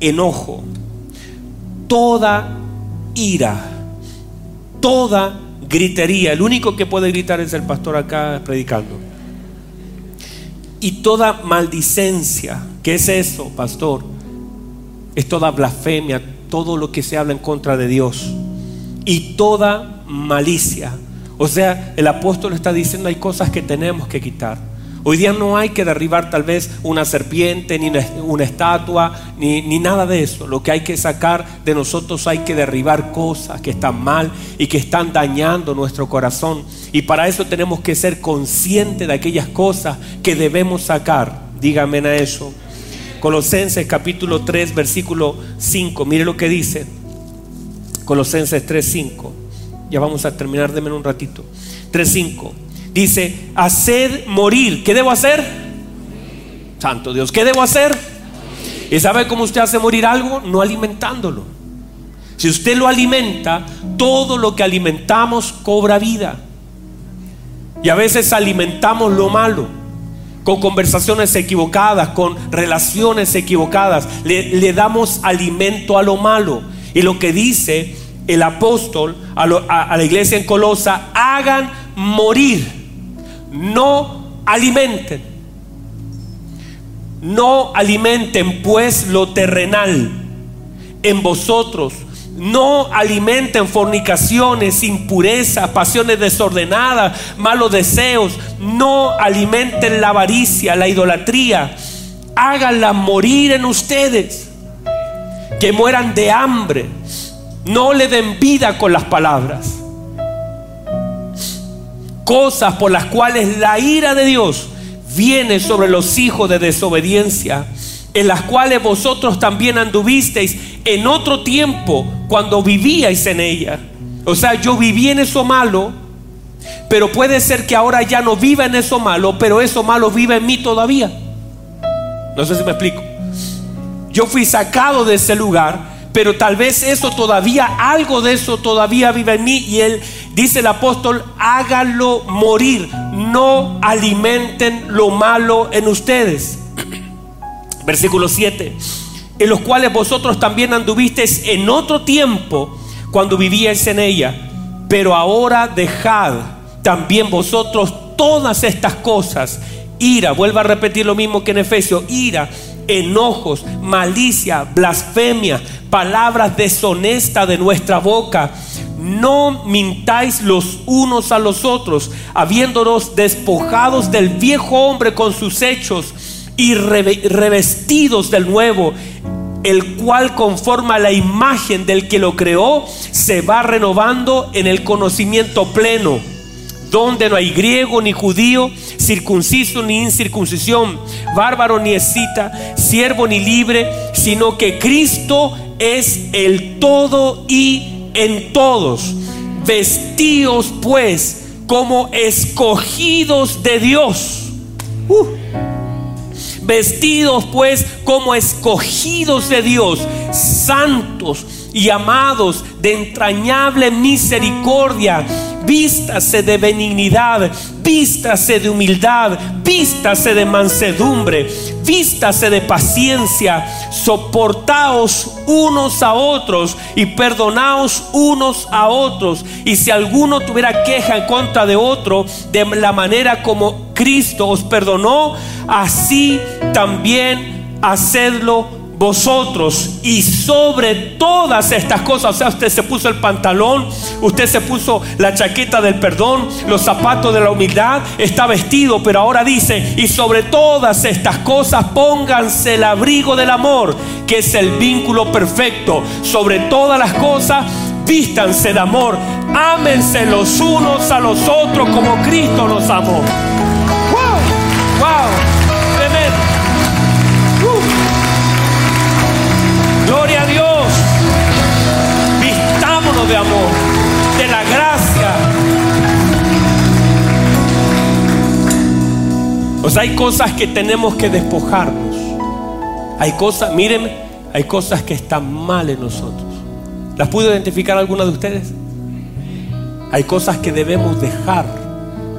enojo, toda ira, toda gritería. El único que puede gritar es el pastor acá predicando y toda maldicencia. ¿Qué es eso, pastor? Es toda blasfemia, todo lo que se habla en contra de Dios. Y toda malicia. O sea, el apóstol está diciendo hay cosas que tenemos que quitar. Hoy día no hay que derribar tal vez una serpiente, ni una estatua, ni, ni, nada de eso. Lo que hay que sacar de nosotros hay que derribar cosas que están mal y que están dañando nuestro corazón. Y para eso tenemos que ser conscientes de aquellas cosas que debemos sacar. Dígame a eso. Colosenses capítulo 3, versículo 5. Mire lo que dice. Colosenses 3, 5. Ya vamos a terminar, denme un ratito. 3, 5. Dice, hacer morir. ¿Qué debo hacer? Santo Dios, ¿qué debo hacer? ¿Y sabe cómo usted hace morir algo? No alimentándolo. Si usted lo alimenta, todo lo que alimentamos cobra vida. Y a veces alimentamos lo malo con conversaciones equivocadas, con relaciones equivocadas. Le, damos alimento a lo malo. Y lo que dice el apóstol a la iglesia en Colosa, hagan morir no alimenten. No alimenten pues lo terrenal en vosotros, No alimenten fornicaciones, impurezas, pasiones desordenadas, malos deseos. No alimenten la avaricia, la idolatría. Háganla morir en ustedes. Que mueran de hambre. No le den vida con las palabras. Cosas por las cuales la ira de Dios viene sobre los hijos de desobediencia en las cuales vosotros también anduvisteis en otro tiempo cuando vivíais en ella. O sea, yo viví en eso malo, pero puede ser que ahora ya no viva en eso malo, pero eso malo vive en mí todavía. No sé si me explico. Yo fui sacado de ese lugar, pero tal vez eso todavía, algo de eso todavía vive en mí. Y él dice el apóstol, háganlo morir, no alimenten lo malo en ustedes. Versículo 7. En los cuales vosotros también anduvisteis en otro tiempo cuando vivíais en ella. Pero ahora dejad también vosotros todas estas cosas. Ira, vuelvo a repetir lo mismo que en Efesios. Ira, enojos, malicia, blasfemia, palabras deshonestas de nuestra boca. No mintáis los unos a los otros, habiéndonos despojados del viejo hombre con sus hechos y revestidos del nuevo, el cual conforma la imagen del que lo creó, se va renovando en el conocimiento pleno, donde no hay griego ni judío, circunciso ni incircuncisión, bárbaro ni escita, siervo ni libre, sino que Cristo es el todo y en todos. Vestíos pues como escogidos de Dios. Uh Vestidos pues como escogidos de Dios, santos y amados de entrañable misericordia. Vístase de benignidad, vístase de humildad, vístase de mansedumbre, vístase de paciencia, soportaos unos a otros y perdonaos unos a otros. Y si alguno tuviera queja en contra de otro, de la manera como Cristo os perdonó, así también hacedlo vosotros y sobre todas estas cosas, o sea, usted se puso el pantalón, usted se puso la chaqueta del perdón, los zapatos de la humildad, está vestido, pero ahora dice, y sobre todas estas cosas pónganse el abrigo del amor, que es el vínculo perfecto, sobre todas las cosas vístanse de amor, ámense los unos a los otros como Cristo nos amó. De amor, de la gracia. Pues hay cosas que tenemos que despojarnos. Hay cosas, miren, hay cosas que están mal en nosotros. ¿Las pudo identificar alguna de ustedes? Hay cosas que debemos dejar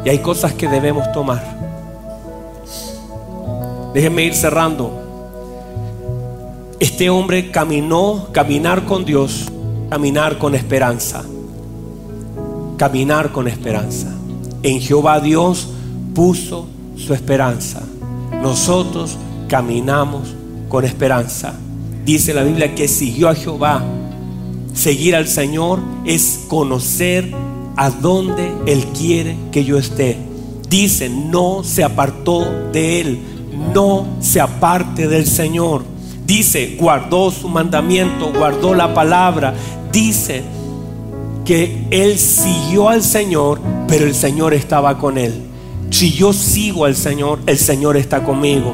y hay cosas que debemos tomar. Déjenme ir cerrando. Este hombre caminó, caminar con Dios, caminar con esperanza. Caminar con esperanza. En Jehová Dios puso su esperanza. Nosotros caminamos con esperanza. Dice la Biblia que siguió a Jehová. Seguir al Señor es conocer a dónde Él quiere que yo esté. Dice, no se apartó de Él, no se aparte del Señor. Dice, guardó su mandamiento, guardó la palabra. Dice que él siguió al Señor, pero el Señor estaba con él. Si yo sigo al Señor, el Señor está conmigo.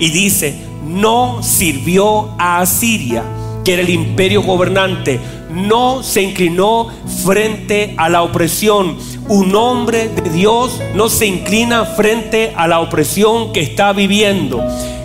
Y dice, no sirvió a Asiria, que era el imperio gobernante. No se inclinó frente a la opresión. Un hombre de Dios no se inclina frente a la opresión que está viviendo.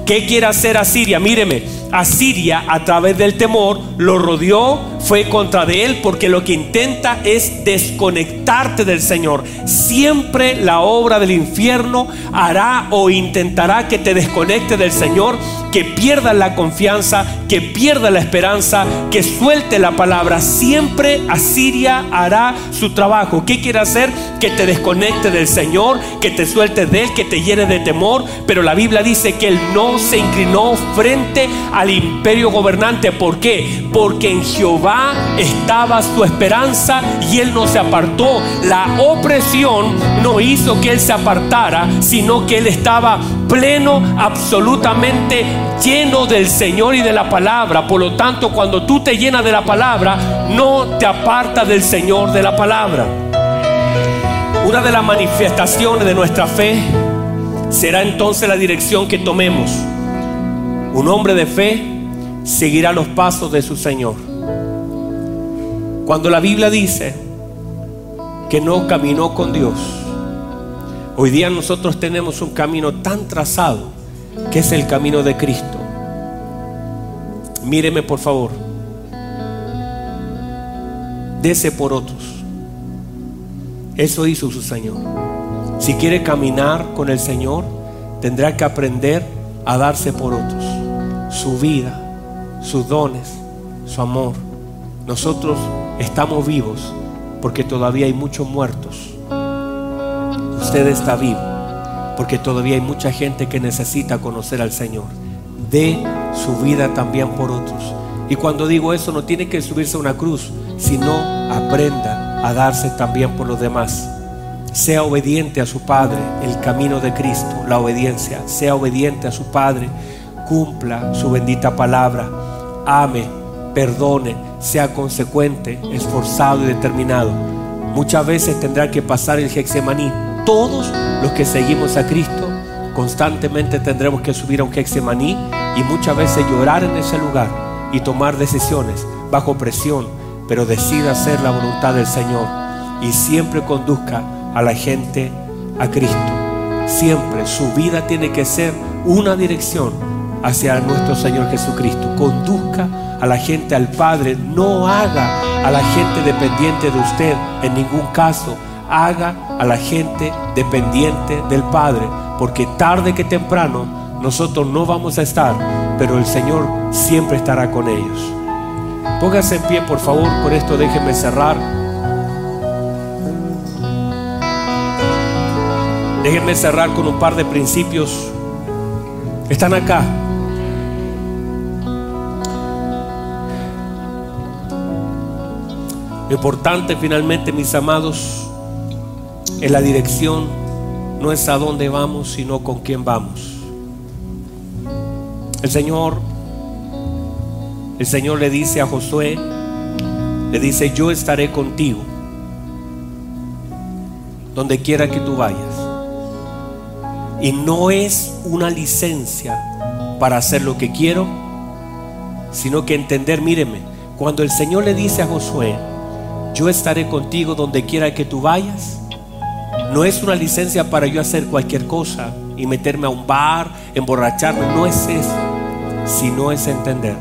¿Qué quiere hacer Asiria? Míreme, Asiria a través del temor lo rodeó, fue contra de él porque lo que intenta es desconectarte del Señor. Siempre la obra del infierno hará o intentará que te desconecte del Señor, que pierda la confianza, que pierda la esperanza, que suelte la palabra. Siempre Asiria hará su trabajo. ¿Qué quiere hacer? Que te desconecte del Señor, que te suelte de él, que te llene de temor. Pero la Biblia dice que él no se inclinó frente a al imperio gobernante. ¿Por qué? Porque en Jehová estaba su esperanza y él no se apartó. La opresión no hizo que él se apartara, sino que él estaba pleno, absolutamente lleno del Señor y de la palabra. Por lo tanto, cuando tú te llenas de la palabra, no te aparta del Señor de la palabra. Una de las manifestaciones de nuestra fe será entonces la dirección que tomemos. Un hombre de fe seguirá los pasos de su Señor. Cuando la Biblia dice que no caminó con Dios, hoy día nosotros tenemos un camino tan trazado que es el camino de Cristo. Míreme por favor. Dese por otros. Eso hizo su Señor. Si quiere caminar con el Señor, tendrá que aprender a darse por otros. Su vida, sus dones, su amor. Nosotros estamos vivos porque todavía hay muchos muertos. Usted está vivo porque todavía hay mucha gente que necesita conocer al Señor. De su vida también por otros. Y cuando digo eso no tiene que subirse a una cruz, sino aprenda a darse también por los demás. Sea obediente a su Padre, el camino de Cristo, la obediencia. Sea obediente a su Padre, cumpla su bendita palabra. Ame, perdone, sea consecuente, esforzado y determinado. Muchas veces tendrá que pasar el Hexemaní. Todos los que seguimos a Cristo constantemente tendremos que subir a un Hexemaní y muchas veces llorar en ese lugar y tomar decisiones bajo presión pero decida hacer la voluntad del Señor y siempre conduzca a la gente a Cristo. Siempre su vida tiene que ser una dirección hacia nuestro Señor Jesucristo. Conduzca a la gente al Padre, no haga a la gente dependiente de usted en ningún caso. Haga a la gente dependiente del Padre, porque tarde que temprano nosotros no vamos a estar, pero el Señor siempre estará con ellos. Póngase en pie, por favor, con esto déjenme cerrar. Déjenme cerrar con un par de principios. Están acá. Lo importante finalmente, mis amados, en la dirección no es a dónde vamos, sino con quién vamos. El Señor el Señor le dice a Josué, le dice, yo estaré contigo donde quiera que tú vayas. Y no es una licencia para hacer lo que quiero, sino que entender, míreme, cuando el Señor le dice a Josué, yo estaré contigo donde quiera que tú vayas, no es una licencia para yo hacer cualquier cosa y meterme a un bar, emborracharme, no es eso, sino es entender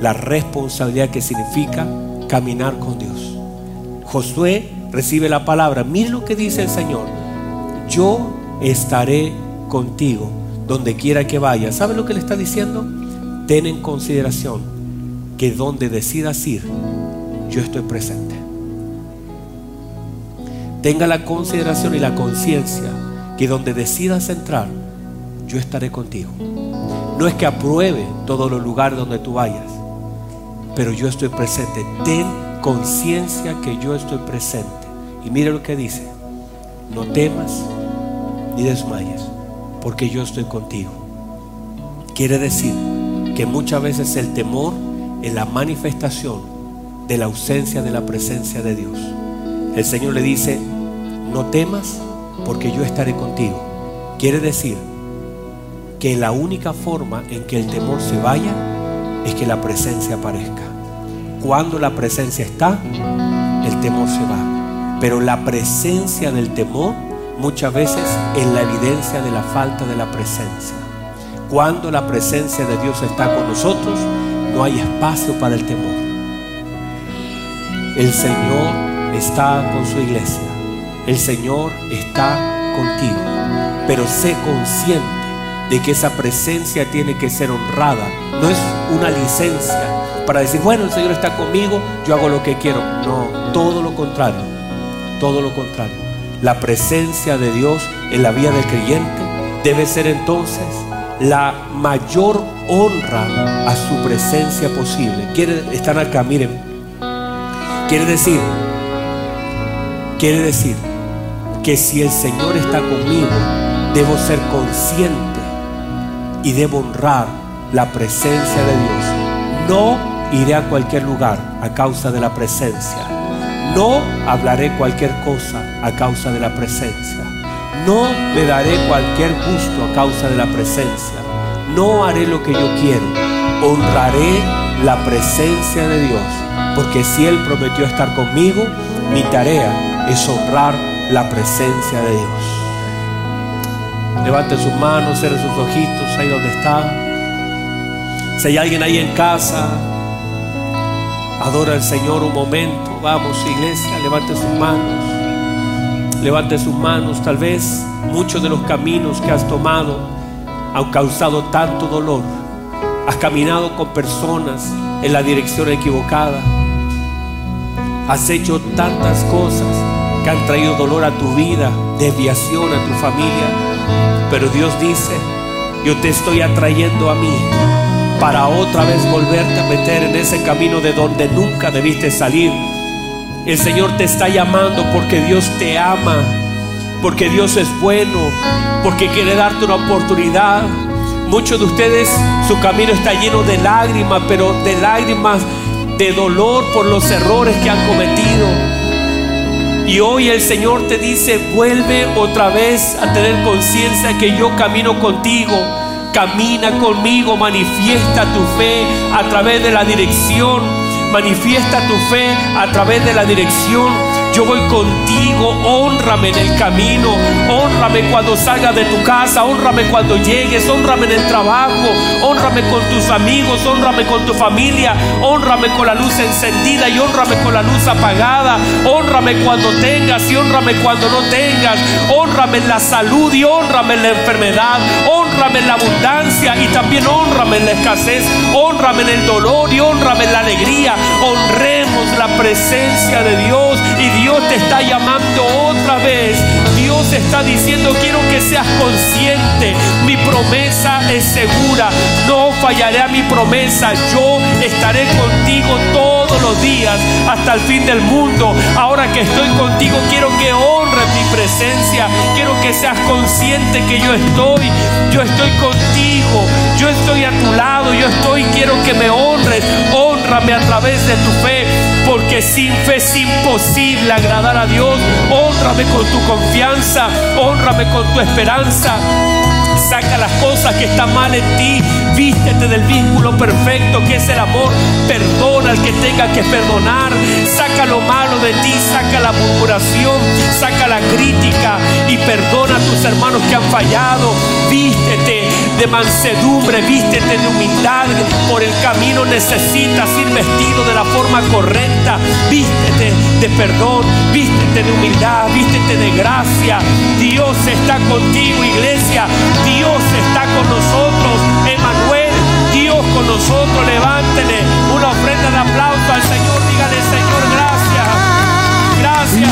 la responsabilidad que significa caminar con Dios. Josué recibe la palabra. Mire lo que dice el Señor. Yo estaré contigo donde quiera que vayas. ¿Sabe lo que le está diciendo? Ten en consideración que donde decidas ir, yo estoy presente. Tenga la consideración y la conciencia que donde decidas entrar, yo estaré contigo. No es que apruebe todos los lugares donde tú vayas, pero yo estoy presente. Ten conciencia que yo estoy presente. Y mire lo que dice, no temas ni desmayes, porque yo estoy contigo. Quiere decir que muchas veces el temor es la manifestación de la ausencia de la presencia de Dios. El Señor le dice, no temas porque yo estaré contigo. Quiere decir que la única forma en que el temor se vaya es que la presencia aparezca. Cuando la presencia está, el temor se va. Pero la presencia del temor muchas veces es la evidencia de la falta de la presencia. Cuando la presencia de Dios está con nosotros, no hay espacio para el temor. El Señor está con su iglesia. El Señor está contigo. Pero sé consciente de que esa presencia tiene que ser honrada. No es una licencia para decir, bueno, el Señor está conmigo, yo hago lo que quiero. No, todo lo contrario, todo lo contrario. La presencia de Dios en la vida del creyente debe ser entonces la mayor honra a su presencia posible. Quiere, están acá, miren. Quiere decir, quiere decir que si el Señor está conmigo, debo ser consciente y debo honrar la presencia de Dios. No iré a cualquier lugar a causa de la presencia. No hablaré cualquier cosa a causa de la presencia. No me daré cualquier gusto a causa de la presencia. No haré lo que yo quiero. Honraré la presencia de Dios. Porque si Él prometió estar conmigo, mi tarea es honrar la presencia de Dios. Levante sus manos, cierre sus ojitos ahí donde está. Si hay alguien ahí en casa, adora al Señor un momento. Vamos, iglesia, levante sus manos. Levante sus manos. Tal vez muchos de los caminos que has tomado han causado tanto dolor. Has caminado con personas en la dirección equivocada. Has hecho tantas cosas que han traído dolor a tu vida, desviación a tu familia. Pero Dios dice, yo te estoy atrayendo a mí para otra vez volverte a meter en ese camino de donde nunca debiste salir el Señor te está llamando porque Dios te ama, porque Dios es bueno, porque quiere darte una oportunidad. Muchos de ustedes, su camino está lleno de lágrimas, pero de lágrimas de dolor por los errores que han cometido. Y hoy el Señor te dice, vuelve otra vez a tener conciencia que yo camino contigo. Camina conmigo, manifiesta tu fe a través de la dirección manifiesta tu fe a través de la dirección. Yo voy contigo, honrame en el camino, honrame cuando salgas de tu casa, honrame cuando llegues, honrame en el trabajo, honrame con tus amigos, honrame con tu familia, honrame con la luz encendida y honrame con la luz apagada, honrame cuando tengas y honrame cuando no tengas, honrame en la salud y honrame en la enfermedad, honrame en la abundancia y también honrame en la escasez, honrame en el dolor y honrame en la alegría. Honremos la presencia de Dios y Dios te está llamando otra vez. Dios está diciendo, quiero que seas consciente. Mi promesa es segura. No fallaré a mi promesa. Yo estaré contigo todos los días hasta el fin del mundo. Ahora que estoy contigo, quiero que mi presencia. Quiero que seas consciente que yo estoy. Yo estoy contigo. Yo estoy a tu lado. Yo estoy. Quiero que me honres. Honrame a través de tu fe. Porque sin fe es imposible agradar a Dios. Honrame con tu confianza. Honrame con tu esperanza. Saca las cosas que están mal en ti. Vístete del vínculo perfecto que es el amor. Perdona al que tenga que perdonar. Saca lo malo de ti. Saca la murmuración. Saca la crítica. Y perdona a tus hermanos que han fallado. Vístete de mansedumbre. Vístete de humildad. Por el camino necesitas ir vestido de la forma correcta. Vístete de perdón. Vístete de humildad. Vístete de gracia. Dios está contigo, iglesia. Dios Dios está con nosotros. Emanuel, Dios con nosotros. Levántele una ofrenda de aplauso al Señor. Dígale, Señor, gracias. Gracias.